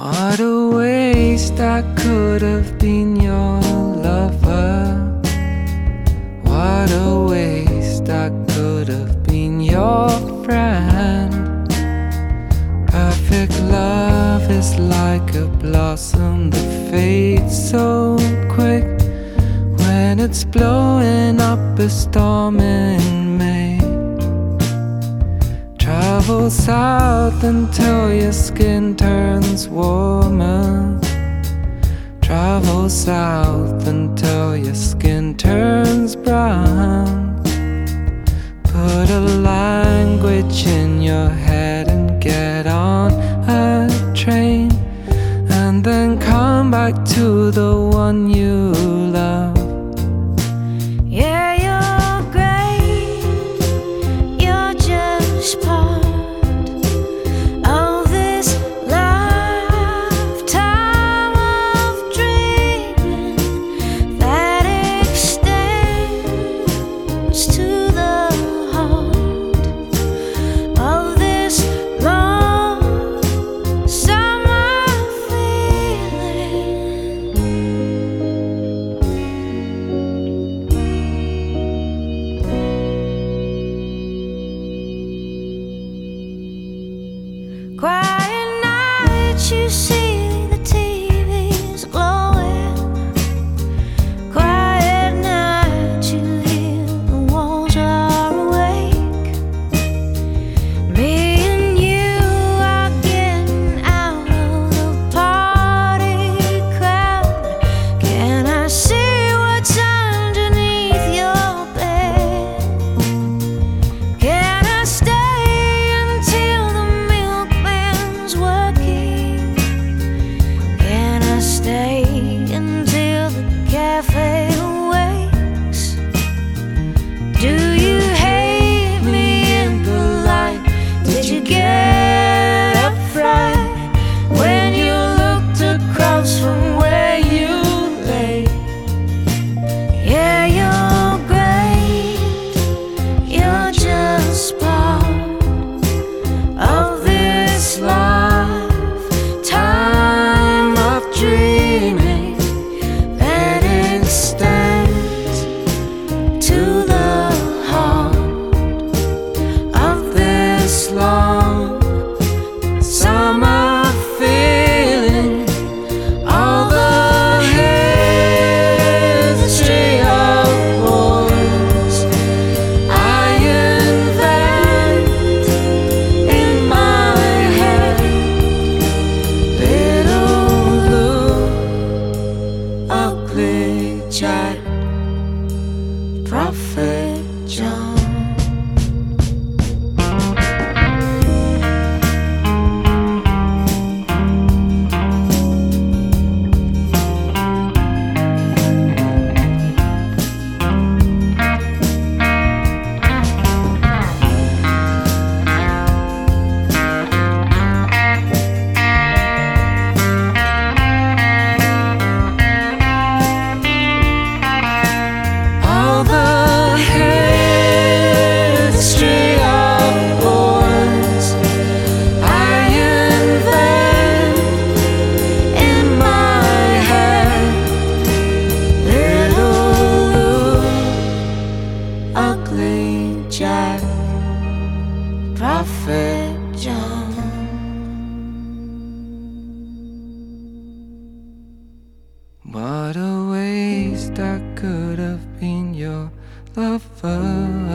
What a waste I could have been your lover. What a waste I could have been your friend. Perfect love is like a blossom that fades so quick when it's blowing up a storm in Travel south until your skin turns warmer. Travel south until your skin turns brown. Put a language in your head and get on a train. And then come back to the one you Quiet nights, you see 就 waste I could have been your lover.